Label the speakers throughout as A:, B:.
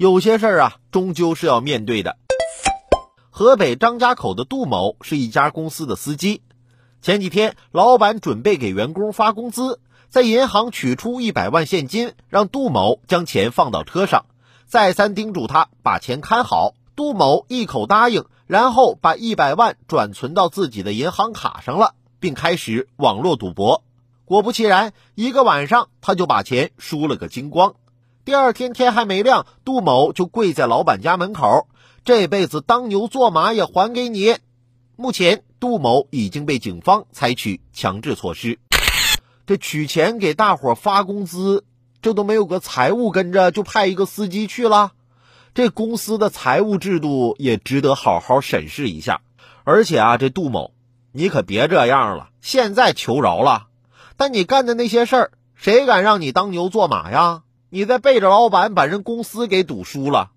A: 有些事儿啊，终究是要面对的。河北张家口的杜某是一家公司的司机，前几天老板准备给员工发工资，在银行取出一百万现金，让杜某将钱放到车上，再三叮嘱他把钱看好。杜某一口答应，然后把一百万转存到自己的银行卡上了，并开始网络赌博。果不其然，一个晚上他就把钱输了个精光。第二天天还没亮，杜某就跪在老板家门口，这辈子当牛做马也还给你。目前，杜某已经被警方采取强制措施。这取钱给大伙发工资，这都没有个财务跟着，就派一个司机去了。这公司的财务制度也值得好好审视一下。而且啊，这杜某，你可别这样了，现在求饶了。但你干的那些事儿，谁敢让你当牛做马呀？你在背着老板把人公司给赌输了，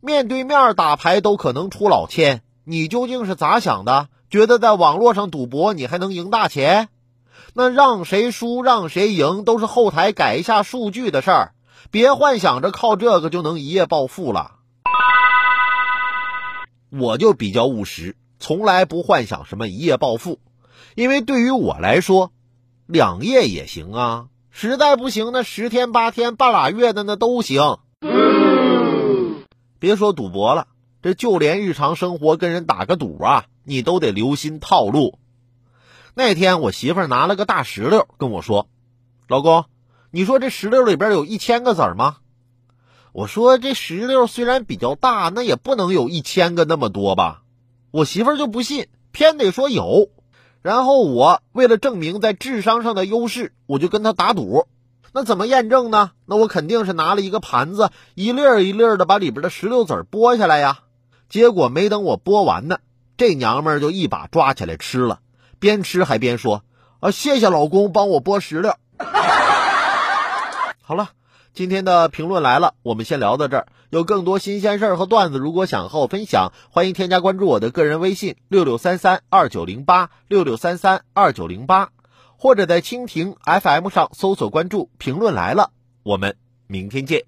A: 面对面打牌都可能出老千，你究竟是咋想的？觉得在网络上赌博你还能赢大钱？那让谁输让谁赢都是后台改一下数据的事儿，别幻想着靠这个就能一夜暴富了。我就比较务实，从来不幻想什么一夜暴富。因为对于我来说，两夜也行啊，实在不行那十天八天半拉月的那都行。别说赌博了，这就连日常生活跟人打个赌啊，你都得留心套路。那天我媳妇拿了个大石榴跟我说：“老公，你说这石榴里边有一千个子吗？”我说：“这石榴虽然比较大，那也不能有一千个那么多吧？”我媳妇就不信，偏得说有。然后我为了证明在智商上的优势，我就跟他打赌。那怎么验证呢？那我肯定是拿了一个盘子，一粒儿一粒儿的把里边的石榴籽剥下来呀。结果没等我剥完呢，这娘们儿就一把抓起来吃了，边吃还边说：“啊，谢谢老公帮我剥石榴。” 好了。今天的评论来了，我们先聊到这儿。有更多新鲜事儿和段子，如果想和我分享，欢迎添加关注我的个人微信六六三三二九零八六六三三二九零八，或者在蜻蜓 FM 上搜索关注“评论来了”。我们明天见。